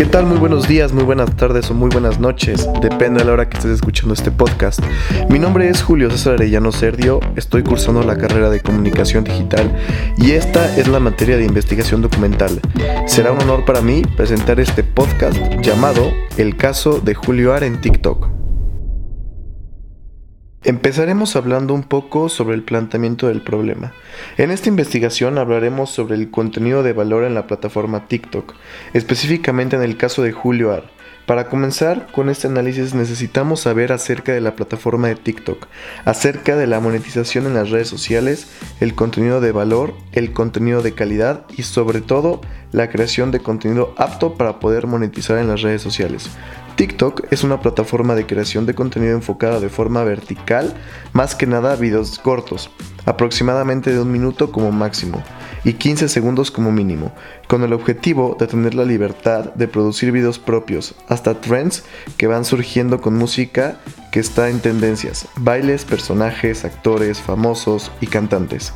¿Qué tal? Muy buenos días, muy buenas tardes o muy buenas noches, depende de la hora que estés escuchando este podcast. Mi nombre es Julio César Arellano Serdio, estoy cursando la carrera de comunicación digital y esta es la materia de investigación documental. Será un honor para mí presentar este podcast llamado El caso de Julio Ar en TikTok. Empezaremos hablando un poco sobre el planteamiento del problema. En esta investigación hablaremos sobre el contenido de valor en la plataforma TikTok, específicamente en el caso de Julio Ar. Para comenzar con este análisis necesitamos saber acerca de la plataforma de TikTok, acerca de la monetización en las redes sociales, el contenido de valor, el contenido de calidad y sobre todo la creación de contenido apto para poder monetizar en las redes sociales. TikTok es una plataforma de creación de contenido enfocada de forma vertical, más que nada a videos cortos, aproximadamente de un minuto como máximo y 15 segundos como mínimo, con el objetivo de tener la libertad de producir videos propios, hasta trends que van surgiendo con música que está en tendencias, bailes, personajes, actores, famosos y cantantes.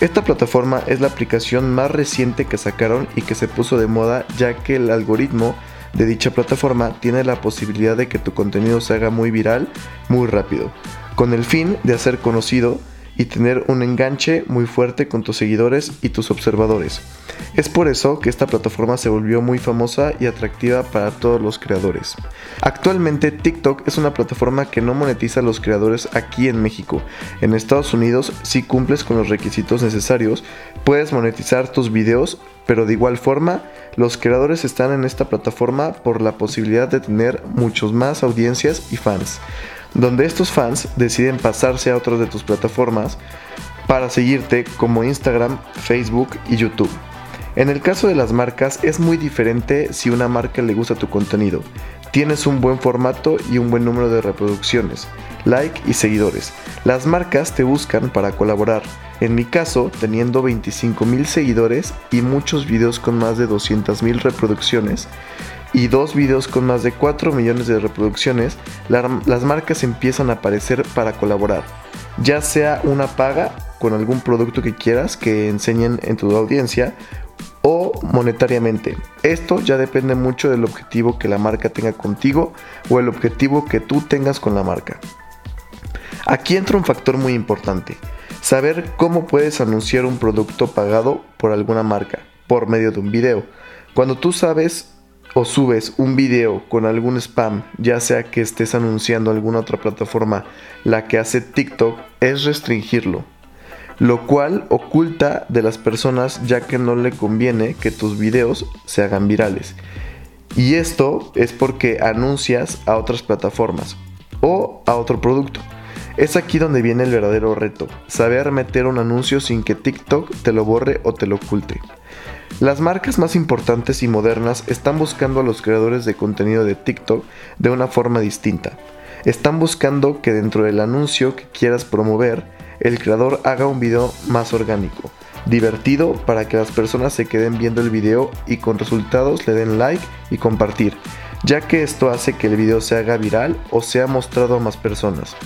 Esta plataforma es la aplicación más reciente que sacaron y que se puso de moda ya que el algoritmo de dicha plataforma tiene la posibilidad de que tu contenido se haga muy viral muy rápido, con el fin de hacer conocido y tener un enganche muy fuerte con tus seguidores y tus observadores. Es por eso que esta plataforma se volvió muy famosa y atractiva para todos los creadores. Actualmente TikTok es una plataforma que no monetiza a los creadores aquí en México. En Estados Unidos, si cumples con los requisitos necesarios, puedes monetizar tus videos, pero de igual forma, los creadores están en esta plataforma por la posibilidad de tener muchos más audiencias y fans donde estos fans deciden pasarse a otras de tus plataformas para seguirte como Instagram, Facebook y YouTube. En el caso de las marcas es muy diferente si una marca le gusta tu contenido. Tienes un buen formato y un buen número de reproducciones, like y seguidores. Las marcas te buscan para colaborar. En mi caso, teniendo 25 mil seguidores y muchos videos con más de 200 mil reproducciones, y dos videos con más de 4 millones de reproducciones, las marcas empiezan a aparecer para colaborar. Ya sea una paga con algún producto que quieras que enseñen en tu audiencia o monetariamente. Esto ya depende mucho del objetivo que la marca tenga contigo o el objetivo que tú tengas con la marca. Aquí entra un factor muy importante, saber cómo puedes anunciar un producto pagado por alguna marca por medio de un video. Cuando tú sabes o subes un video con algún spam, ya sea que estés anunciando alguna otra plataforma, la que hace TikTok es restringirlo, lo cual oculta de las personas ya que no le conviene que tus videos se hagan virales. Y esto es porque anuncias a otras plataformas o a otro producto. Es aquí donde viene el verdadero reto, saber meter un anuncio sin que TikTok te lo borre o te lo oculte. Las marcas más importantes y modernas están buscando a los creadores de contenido de TikTok de una forma distinta. Están buscando que dentro del anuncio que quieras promover, el creador haga un video más orgánico, divertido para que las personas se queden viendo el video y con resultados le den like y compartir, ya que esto hace que el video se haga viral o sea mostrado a más personas.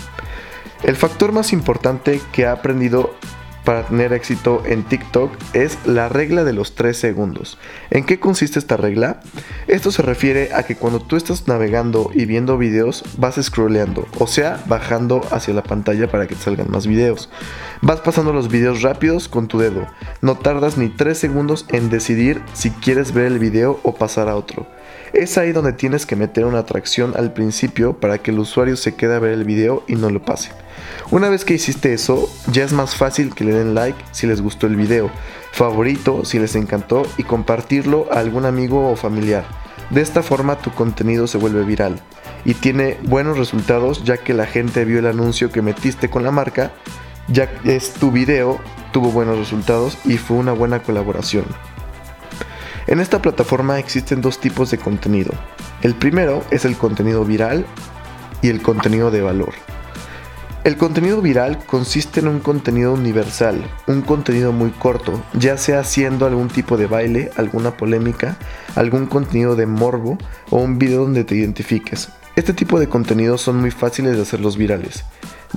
El factor más importante que ha aprendido para tener éxito en TikTok es la regla de los 3 segundos. ¿En qué consiste esta regla? Esto se refiere a que cuando tú estás navegando y viendo videos vas scrolleando, o sea, bajando hacia la pantalla para que te salgan más videos. Vas pasando los videos rápidos con tu dedo. No tardas ni 3 segundos en decidir si quieres ver el video o pasar a otro. Es ahí donde tienes que meter una atracción al principio para que el usuario se quede a ver el video y no lo pase. Una vez que hiciste eso, ya es más fácil que le den like si les gustó el video, favorito si les encantó y compartirlo a algún amigo o familiar. De esta forma tu contenido se vuelve viral y tiene buenos resultados ya que la gente vio el anuncio que metiste con la marca, ya es tu video, tuvo buenos resultados y fue una buena colaboración. En esta plataforma existen dos tipos de contenido. El primero es el contenido viral y el contenido de valor. El contenido viral consiste en un contenido universal, un contenido muy corto, ya sea haciendo algún tipo de baile, alguna polémica, algún contenido de morbo o un video donde te identifiques. Este tipo de contenidos son muy fáciles de hacerlos virales,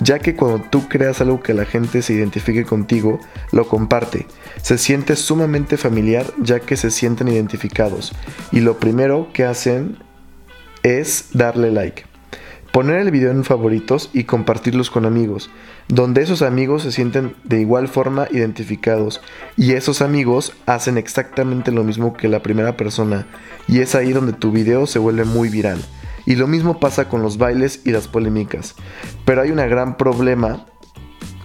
ya que cuando tú creas algo que la gente se identifique contigo, lo comparte. Se siente sumamente familiar ya que se sienten identificados y lo primero que hacen es darle like. Poner el video en favoritos y compartirlos con amigos, donde esos amigos se sienten de igual forma identificados y esos amigos hacen exactamente lo mismo que la primera persona y es ahí donde tu video se vuelve muy viral. Y lo mismo pasa con los bailes y las polémicas. Pero hay un gran problema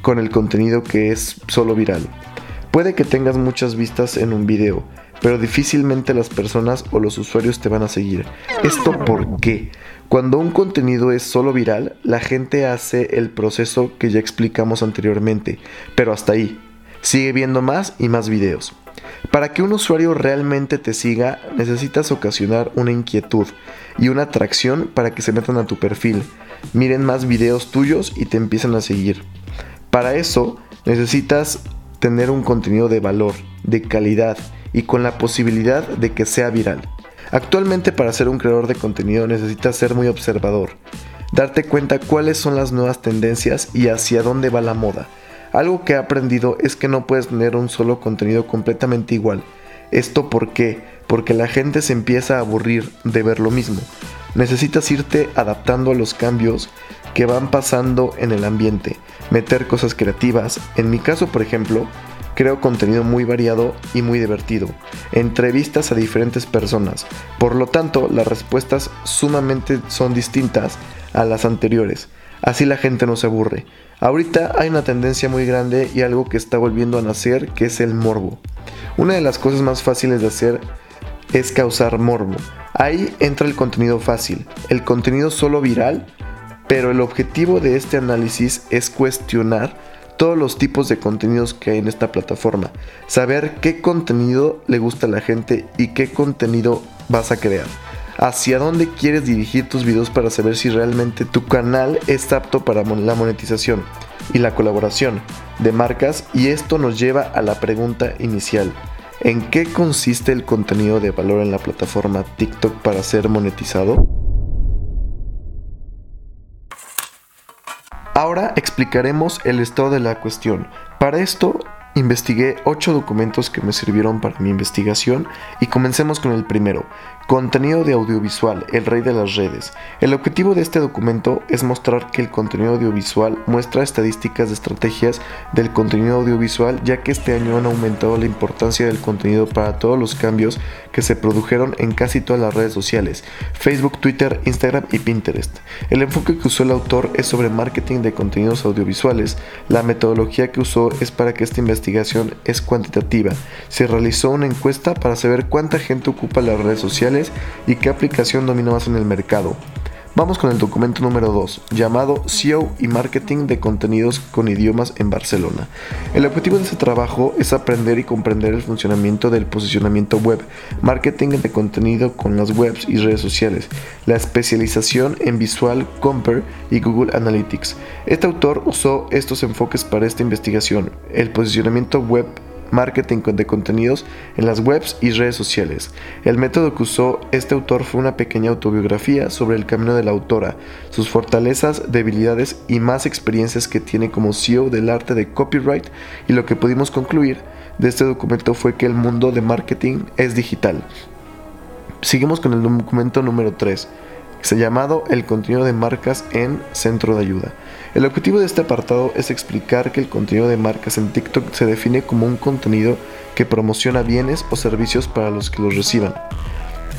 con el contenido que es solo viral. Puede que tengas muchas vistas en un video, pero difícilmente las personas o los usuarios te van a seguir. ¿Esto por qué? Cuando un contenido es solo viral, la gente hace el proceso que ya explicamos anteriormente, pero hasta ahí. Sigue viendo más y más videos. Para que un usuario realmente te siga, necesitas ocasionar una inquietud y una atracción para que se metan a tu perfil, miren más videos tuyos y te empiecen a seguir. Para eso necesitas tener un contenido de valor, de calidad y con la posibilidad de que sea viral. Actualmente para ser un creador de contenido necesitas ser muy observador, darte cuenta cuáles son las nuevas tendencias y hacia dónde va la moda algo que he aprendido es que no puedes tener un solo contenido completamente igual. ¿Esto por qué? Porque la gente se empieza a aburrir de ver lo mismo. Necesitas irte adaptando a los cambios que van pasando en el ambiente, meter cosas creativas. En mi caso, por ejemplo, creo contenido muy variado y muy divertido, entrevistas a diferentes personas. Por lo tanto, las respuestas sumamente son distintas a las anteriores. Así la gente no se aburre. Ahorita hay una tendencia muy grande y algo que está volviendo a nacer que es el morbo. Una de las cosas más fáciles de hacer es causar morbo. Ahí entra el contenido fácil, el contenido solo viral, pero el objetivo de este análisis es cuestionar todos los tipos de contenidos que hay en esta plataforma, saber qué contenido le gusta a la gente y qué contenido vas a crear hacia dónde quieres dirigir tus videos para saber si realmente tu canal es apto para la monetización y la colaboración de marcas y esto nos lleva a la pregunta inicial. ¿En qué consiste el contenido de valor en la plataforma TikTok para ser monetizado? Ahora explicaremos el estado de la cuestión. Para esto Investigué 8 documentos que me sirvieron para mi investigación y comencemos con el primero, Contenido de audiovisual, el rey de las redes. El objetivo de este documento es mostrar que el contenido audiovisual muestra estadísticas de estrategias del contenido audiovisual ya que este año han aumentado la importancia del contenido para todos los cambios que se produjeron en casi todas las redes sociales, Facebook, Twitter, Instagram y Pinterest. El enfoque que usó el autor es sobre marketing de contenidos audiovisuales. La metodología que usó es para que esta investigación es cuantitativa. Se realizó una encuesta para saber cuánta gente ocupa las redes sociales y qué aplicación domina más en el mercado. Vamos con el documento número 2, llamado SEO y Marketing de Contenidos con Idiomas en Barcelona. El objetivo de este trabajo es aprender y comprender el funcionamiento del posicionamiento web, marketing de contenido con las webs y redes sociales, la especialización en Visual Compare y Google Analytics. Este autor usó estos enfoques para esta investigación, el posicionamiento web marketing de contenidos en las webs y redes sociales. El método que usó este autor fue una pequeña autobiografía sobre el camino de la autora, sus fortalezas, debilidades y más experiencias que tiene como CEO del arte de copyright y lo que pudimos concluir de este documento fue que el mundo de marketing es digital. Seguimos con el documento número 3 se llamado El contenido de marcas en centro de ayuda. El objetivo de este apartado es explicar que el contenido de marcas en TikTok se define como un contenido que promociona bienes o servicios para los que los reciban.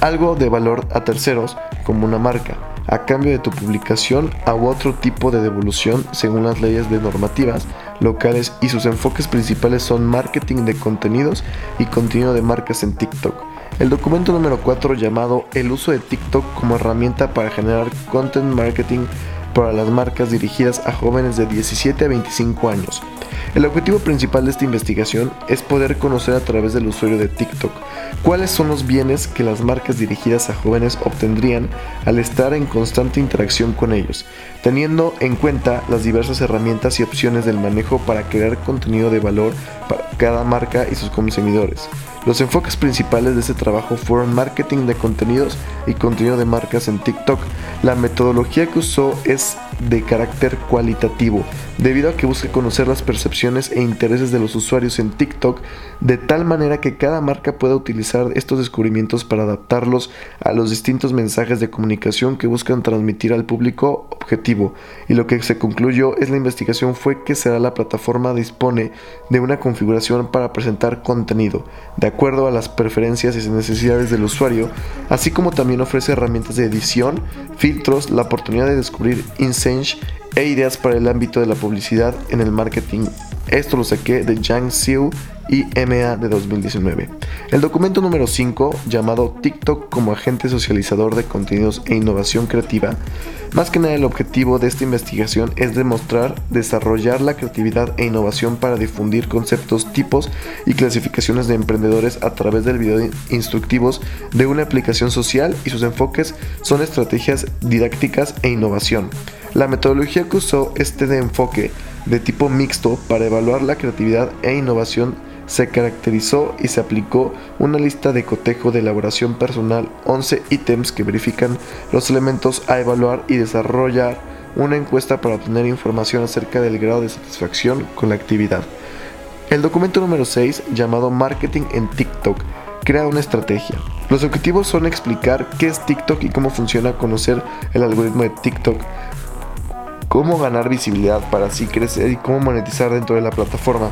Algo de valor a terceros, como una marca, a cambio de tu publicación a otro tipo de devolución según las leyes de normativas locales y sus enfoques principales son marketing de contenidos y contenido de marcas en TikTok. El documento número 4 llamado El uso de TikTok como herramienta para generar content marketing para las marcas dirigidas a jóvenes de 17 a 25 años. El objetivo principal de esta investigación es poder conocer a través del usuario de TikTok cuáles son los bienes que las marcas dirigidas a jóvenes obtendrían al estar en constante interacción con ellos, teniendo en cuenta las diversas herramientas y opciones del manejo para crear contenido de valor para cada marca y sus consumidores. Los enfoques principales de este trabajo fueron marketing de contenidos y contenido de marcas en TikTok. La metodología que usó es de carácter cualitativo, debido a que busca conocer las percepciones e intereses de los usuarios en TikTok de tal manera que cada marca pueda utilizar estos descubrimientos para adaptarlos a los distintos mensajes de comunicación que buscan transmitir al público objetivo. Y lo que se concluyó es la investigación fue que será la plataforma dispone de una configuración para presentar contenido de acuerdo a las preferencias y necesidades del usuario, así como también ofrece herramientas de edición, filtros, la oportunidad de descubrir E ideas para el ámbito de la publicidad en el marketing. Esto lo saqué de Yang Xiu y MA de 2019. El documento número 5, llamado TikTok como agente socializador de contenidos e innovación creativa, más que nada el objetivo de esta investigación es demostrar, desarrollar la creatividad e innovación para difundir conceptos, tipos y clasificaciones de emprendedores a través del video instructivos de una aplicación social y sus enfoques son estrategias didácticas e innovación. La metodología que usó este enfoque de tipo mixto para evaluar la creatividad e innovación se caracterizó y se aplicó una lista de cotejo de elaboración personal, 11 ítems que verifican los elementos a evaluar y desarrollar una encuesta para obtener información acerca del grado de satisfacción con la actividad. El documento número 6, llamado Marketing en TikTok, crea una estrategia. Los objetivos son explicar qué es TikTok y cómo funciona, conocer el algoritmo de TikTok, cómo ganar visibilidad para así crecer y cómo monetizar dentro de la plataforma.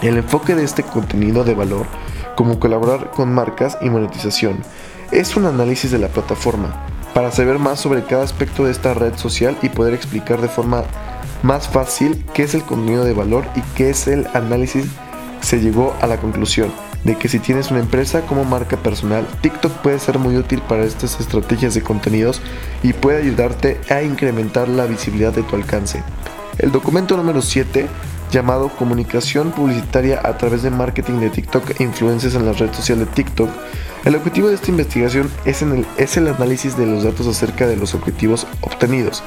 El enfoque de este contenido de valor, como colaborar con marcas y monetización, es un análisis de la plataforma para saber más sobre cada aspecto de esta red social y poder explicar de forma más fácil qué es el contenido de valor y qué es el análisis. Se llegó a la conclusión de que si tienes una empresa como marca personal, TikTok puede ser muy útil para estas estrategias de contenidos y puede ayudarte a incrementar la visibilidad de tu alcance. El documento número 7 llamado Comunicación Publicitaria a través de marketing de TikTok e influencias en la red social de TikTok. El objetivo de esta investigación es, el, es el análisis de los datos acerca de los objetivos obtenidos.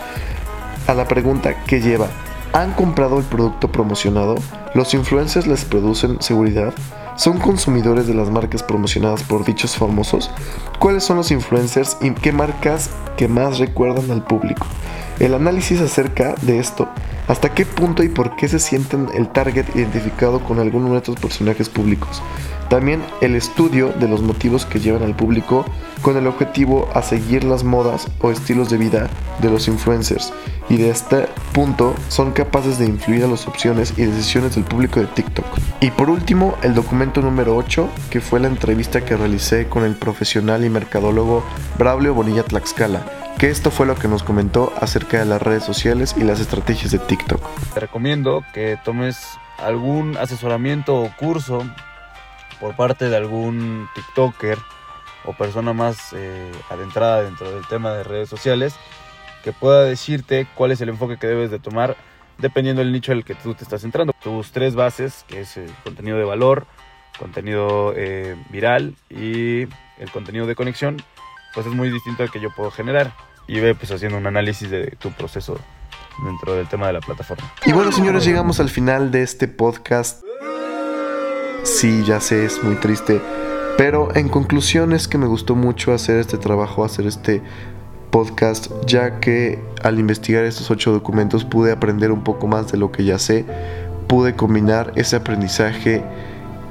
A la pregunta ¿qué lleva? ¿Han comprado el producto promocionado? ¿Los influencers les producen seguridad? ¿Son consumidores de las marcas promocionadas por dichos famosos? ¿Cuáles son los influencers y qué marcas que más recuerdan al público? El análisis acerca de esto, hasta qué punto y por qué se sienten el target identificado con alguno de estos personajes públicos. También el estudio de los motivos que llevan al público con el objetivo a seguir las modas o estilos de vida de los influencers y de este punto son capaces de influir a las opciones y decisiones del público de TikTok. Y por último, el documento número 8, que fue la entrevista que realicé con el profesional y mercadólogo Braulio Bonilla Tlaxcala, que esto fue lo que nos comentó acerca de las redes sociales y las estrategias de TikTok. Te recomiendo que tomes algún asesoramiento o curso por parte de algún TikToker o persona más eh, adentrada dentro del tema de redes sociales que pueda decirte cuál es el enfoque que debes de tomar dependiendo del nicho el que tú te estás centrando. Tus tres bases, que es el contenido de valor, contenido eh, viral y el contenido de conexión, pues es muy distinto al que yo puedo generar. Y ve pues haciendo un análisis de tu proceso dentro del tema de la plataforma. Y bueno señores, llegamos al final de este podcast. Sí, ya sé, es muy triste. Pero en conclusión es que me gustó mucho hacer este trabajo, hacer este podcast, ya que al investigar estos ocho documentos pude aprender un poco más de lo que ya sé, pude combinar ese aprendizaje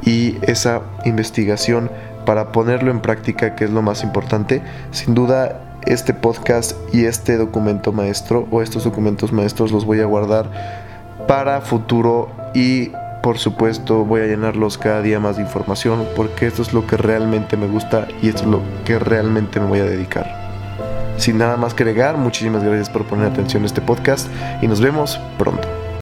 y esa investigación para ponerlo en práctica, que es lo más importante. Sin duda, este podcast y este documento maestro o estos documentos maestros los voy a guardar para futuro y por supuesto voy a llenarlos cada día más de información porque esto es lo que realmente me gusta y esto es lo que realmente me voy a dedicar. Sin nada más que agregar, muchísimas gracias por poner atención a este podcast y nos vemos pronto.